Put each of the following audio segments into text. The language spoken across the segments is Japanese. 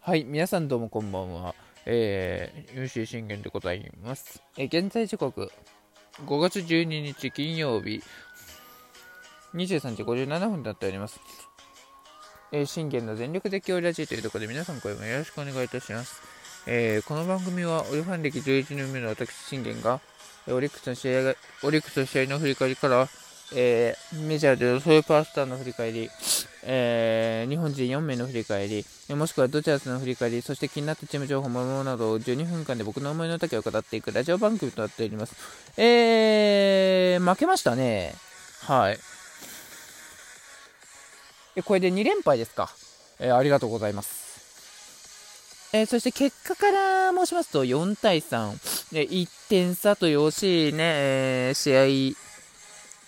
はい、皆さんどうもこんばんは。えー、優秀信玄でございます。えー、現在時刻、5月12日金曜日、23時57分となっております。えー、信玄の全力で今日ラジオというところで皆さん声もよろしくお願いいたします。えー、この番組はオリファン歴11年目の私信玄が、オリックスの試合が、オリックスの試合の振り返りから、えー、メジャーでのそういうパースターの振り返り、えー、日本人4名の振り返り、もしくはドジャースの振り返り、そして気になったチーム情報、ものなど12分間で僕の思いの丈を語っていくラジオ番組となっております。えー、負けましたね。はい。えこれで2連敗ですか。えー、ありがとうございます。えー、そして結果から申しますと4対3、え1点差という惜しいね、えー、試合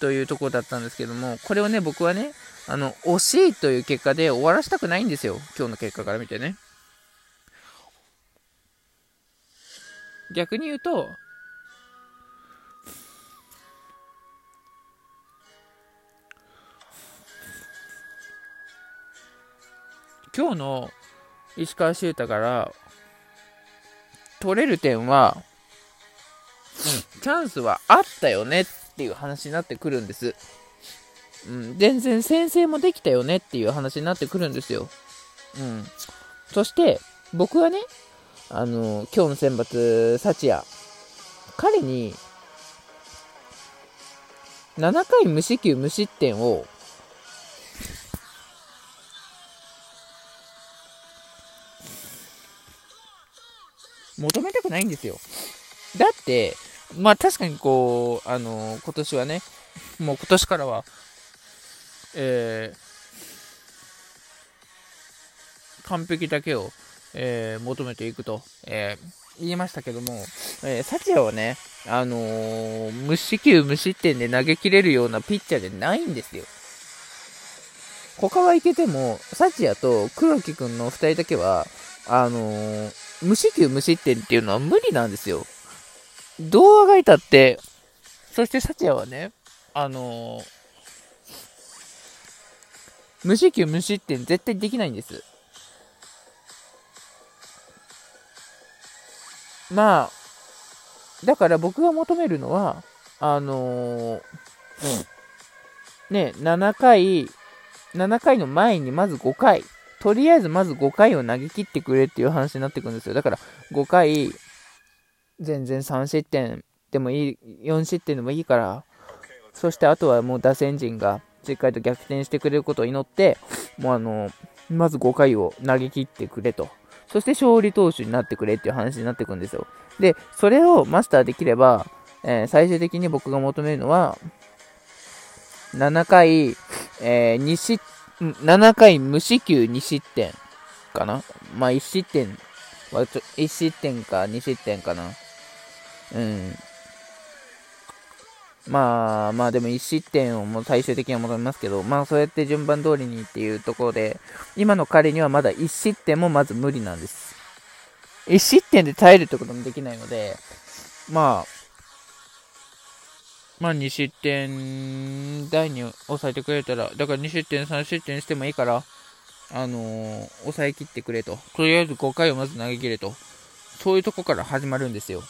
というところだったんですけども、これをね、僕はね、あの、惜しいという結果で終わらせたくないんですよ。今日の結果から見てね。逆に言うと、今日の石川修太から取れる点は、チャンスはあったよねっっていう話になってくるんです。うん、全然先生もできたよねっていう話になってくるんですよ。うん。そして、僕はね、あの、今日の選抜、幸也、彼に、7回無四球無失点を、求めたくないんですよ。だって、まあ確かにこう、あの今年はね、もう今年からは、えー、完璧だけを、えー、求めていくと、えー、言いましたけども、えー、サチアはね、あのー、無四球無失点で投げ切れるようなピッチャーでないんですよ。他はいけても、サチアと黒木くんの2人だけは、あのー、無四球無失点っていうのは無理なんですよ。どうあがいたって、そしてサチヤはね、あのー、無四球無失点絶対できないんです。まあ、だから僕が求めるのは、あのー、ね、7回、7回の前にまず5回、とりあえずまず5回を投げ切ってくれっていう話になってくるんですよ。だから5回、全然3失点でもいい、4失点でもいいから、そしてあとはもう打線陣がしっかりと逆転してくれることを祈って、もうあの、まず5回を投げ切ってくれと。そして勝利投手になってくれっていう話になってくるんですよ。で、それをマスターできれば、えー、最終的に僕が求めるのは、7回、えー、2失、7回無四球2失点かな。まあ1失点はちょ、1失点か2失点かな。うん。まあまあでも1失点をもう最終的には求めますけど、まあそうやって順番通りにっていうところで、今の彼にはまだ1失点もまず無理なんです。1失点で耐えるってこともできないので、まあ、まあ2失点台に抑えてくれたら、だから2失点、3失点してもいいから、あのー、抑えきってくれと。とりあえず5回をまず投げ切れと。そういうとこから始まるんですよ。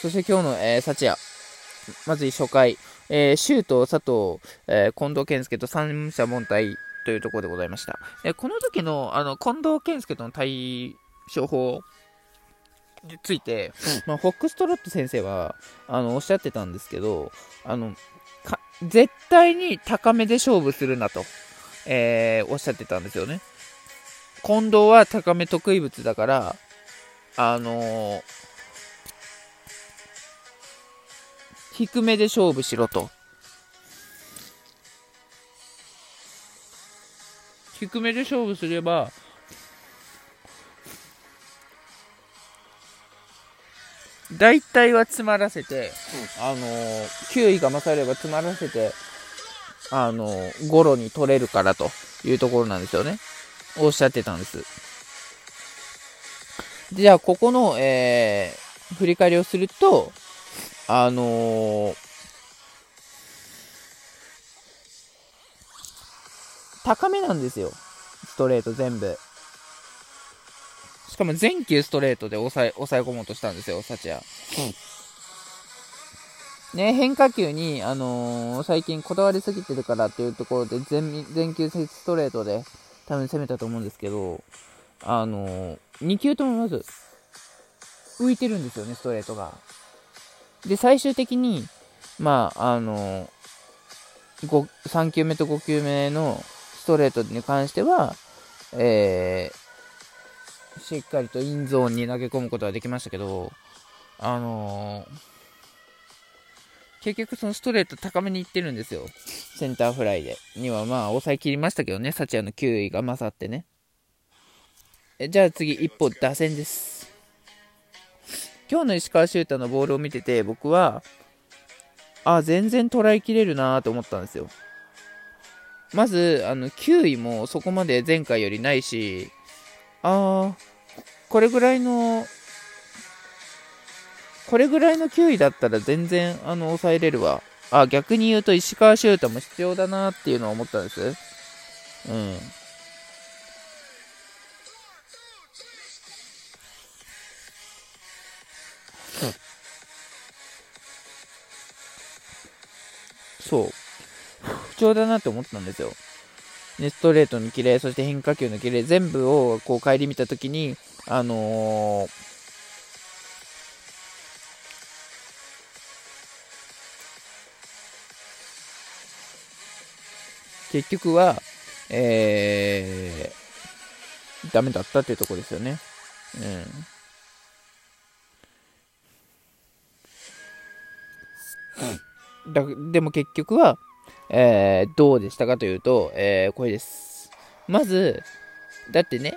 そして今日の、えー、幸也。まず初回、えー、シュート、佐藤、えー、近藤健介と三者凡退というところでございました。えー、この時の、あの、近藤健介との対処法について、まあ、フォックストロット先生は、あの、おっしゃってたんですけど、あの、絶対に高めで勝負するなと、えー、おっしゃってたんですよね。近藤は高め得意物だから、あのー、低めで勝負しろと。低めで勝負すれば、大体は詰まらせて、あのー、球威が勝れば詰まらせて、あのー、ゴロに取れるからというところなんですよね。おっしゃってたんです。じゃあ、ここの、えー、振り返りをすると、あのー、高めなんですよ。ストレート全部。しかも全球ストレートで抑え、抑え込もうとしたんですよ、サチア。ね、変化球に、あのー、最近こだわりすぎてるからっていうところで全、全球ストレートで多分攻めたと思うんですけど、あのー、2球ともまず、浮いてるんですよね、ストレートが。で、最終的に、まあ、あのー、3球目と5球目のストレートに関しては、えー、しっかりとインゾーンに投げ込むことができましたけど、あのー結局そのストレート高めにいってるんですよ。センターフライで。にはまあ抑えきりましたけどね、サチアの9位が勝ってね。えじゃあ次、一方、打線です。今日の石川修太のボールを見てて、僕は、あ、全然捉えきれるなと思ったんですよ。まず、あの、9位もそこまで前回よりないし、あ、これぐらいのこれぐらいの球威だったら全然、あの、抑えれるわ。あ、逆に言うと石川修太も必要だなっていうのは思ったんです。うん。そう。不調だなって思ったんですよ。ね、ストレートのキレ、そして変化球のキレ、全部をこう顧みたときに、あのー結局は、えー、ダメだったっていうところですよね。うん。だでも結局は、えー、どうでしたかというと、えー、これです。まず、だってね、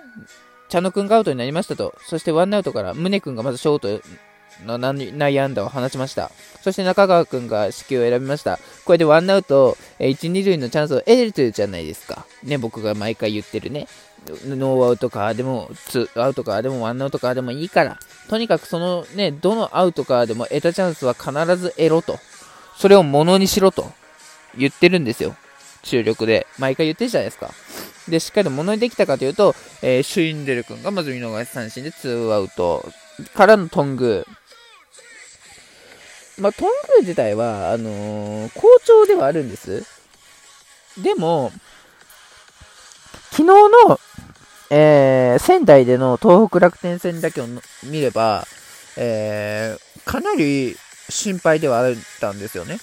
茶野くんがアウトになりましたと。そしてワンアウトから、宗くんがまずショートの内野安打を放ちました。そして中川君が指揮を選びました。これでワンアウトえ、1、2塁のチャンスを得れてるじゃないですか。ね、僕が毎回言ってるね。ノーアウトかでも、ツーアウトかでも、ワンアウトかでもいいから、とにかくそのね、どのアウトかでも得たチャンスは必ず得ろと。それをものにしろと言ってるんですよ。注力で。毎回言ってるじゃないですか。で、しっかりものにできたかというと、えー、シュインデル君がまず見逃し三振で2アウトからのトング。まあ、トング自体は、あのー、好調ではあるんです。でも、昨日の、えー、仙台での東北楽天戦だけを見れば、えー、かなり心配ではあったんですよね。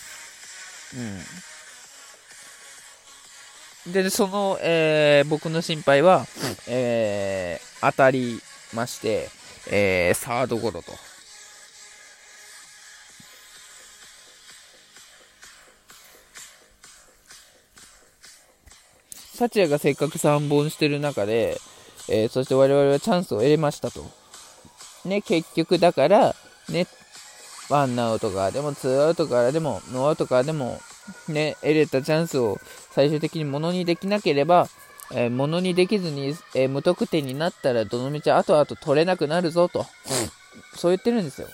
うん。で、その、えー、僕の心配は、えー、当たりまして、えー、サードゴロと。サチヤがせっかく3本してる中で、えー、そして我々はチャンスを得れましたと。ね、結局だから、ね、ワンアウトからでも、ツーアウトからでも、ノーアウトからでも、ね、得れたチャンスを最終的にものにできなければ、えー、ものにできずに、えー、無得点になったら、どのみち後々取れなくなるぞと、うん、そう言ってるんですよ。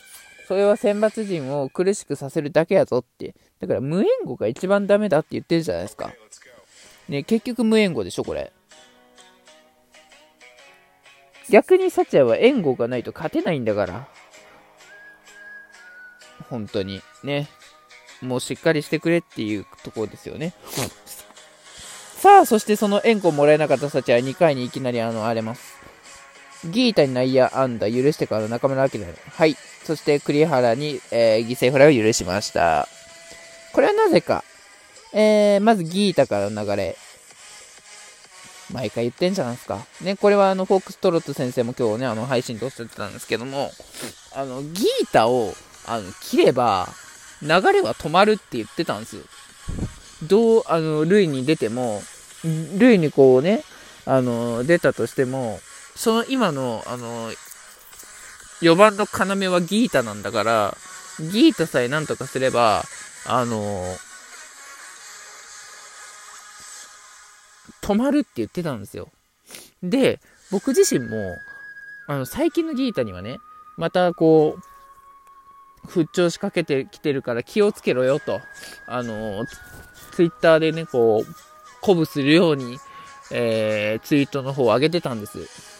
それは選抜陣を苦しくさせるだけやぞって。だから無援護が一番ダメだって言ってるじゃないですか。ね、結局無援護でしょ、これ。逆にサチアは援護がないと勝てないんだから。本当に。ね。もうしっかりしてくれっていうところですよね。さあ、そしてその援護をもらえなかったサチアは2回にいきなりあの、荒れます。ギータに内野安打許してから中村明はい。そして栗原に、えー、犠牲フライを許しました。これはなぜか。えー、まずギータからの流れ。毎回言ってんじゃないですか。ね、これはあの、フォークストロット先生も今日ね、あの、配信でおっしゃってたんですけども、あの、ギータを、あの、切れば、流れは止まるって言ってたんですよ。どう、あの、塁に出ても、塁にこうね、あの、出たとしても、その今の、あの、4番の要はギータなんだから、ギータさえなんとかすれば、あの、止まるって言ってたんですよ。で、僕自身も、あの、最近のギータにはね、またこう、復調しかけてきてるから気をつけろよと、あの、ツイッターでね、こう、鼓舞するように、えー、ツイートの方を上げてたんです。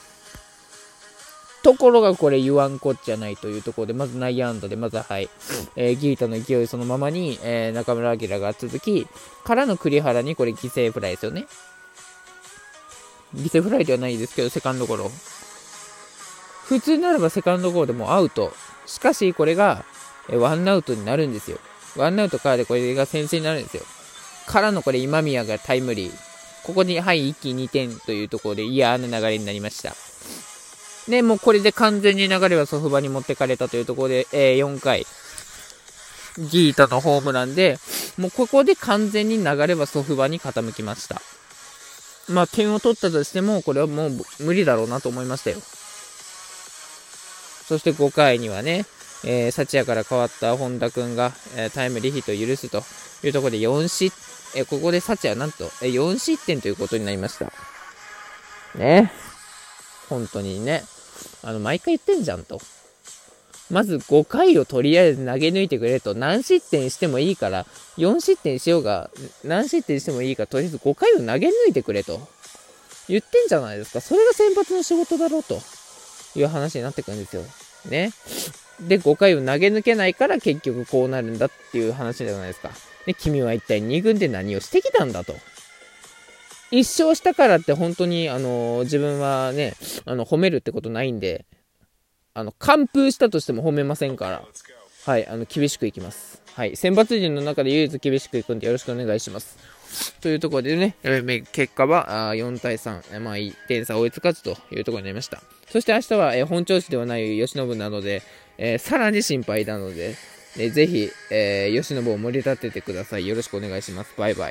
ところがこれ言わんこっちゃないというところで、まず内野安打で、まずは、い、えー、ギータの勢いそのままに、えー、中村晃が続き、からの栗原にこれ犠牲フライですよね。犠牲フライではないですけど、セカンドゴロ。普通ならばセカンドゴロでもアウト。しかし、これが、え、ワンアウトになるんですよ。ワンアウトからでこれが先制になるんですよ。からのこれ今宮がタイムリー。ここに、はい、一気2点というところで嫌な流れになりました。で、もうこれで完全に流れはソフバに持ってかれたというところで、えー、4回、ギータのホームランで、もうここで完全に流れはソフバに傾きました。まあ、点を取ったとしても、これはもう無理だろうなと思いましたよ。そして5回にはね、えー、幸也から変わった本田君が、えー、タイムリーヒットを許すというところで4失、えー、ここで幸也なんと、えー、4失点ということになりました。ね。本当にね。あの、毎回言ってんじゃんと。まず5回をとりあえず投げ抜いてくれと、何失点してもいいから、4失点しようが、何失点してもいいから、とりあえず5回を投げ抜いてくれと。言ってんじゃないですか。それが先発の仕事だろうという話になってくるんですよ。ね。で、5回を投げ抜けないから結局こうなるんだっていう話じゃないですか。で、君は一体2軍で何をしてきたんだと。一勝したからって本当に、あの、自分はね、あの、褒めるってことないんで、あの、完封したとしても褒めませんから、はい、あの、厳しくいきます。はい、選抜陣の中で唯一厳しくいくんでよろしくお願いします。というところでね、結果は4対3、まあ、1点差追いつかずというところになりました。そして明日は、え本調子ではない吉信なので、えー、さらに心配なので、えー、ぜひ、えー、吉信を盛り立ててください。よろしくお願いします。バイバイ。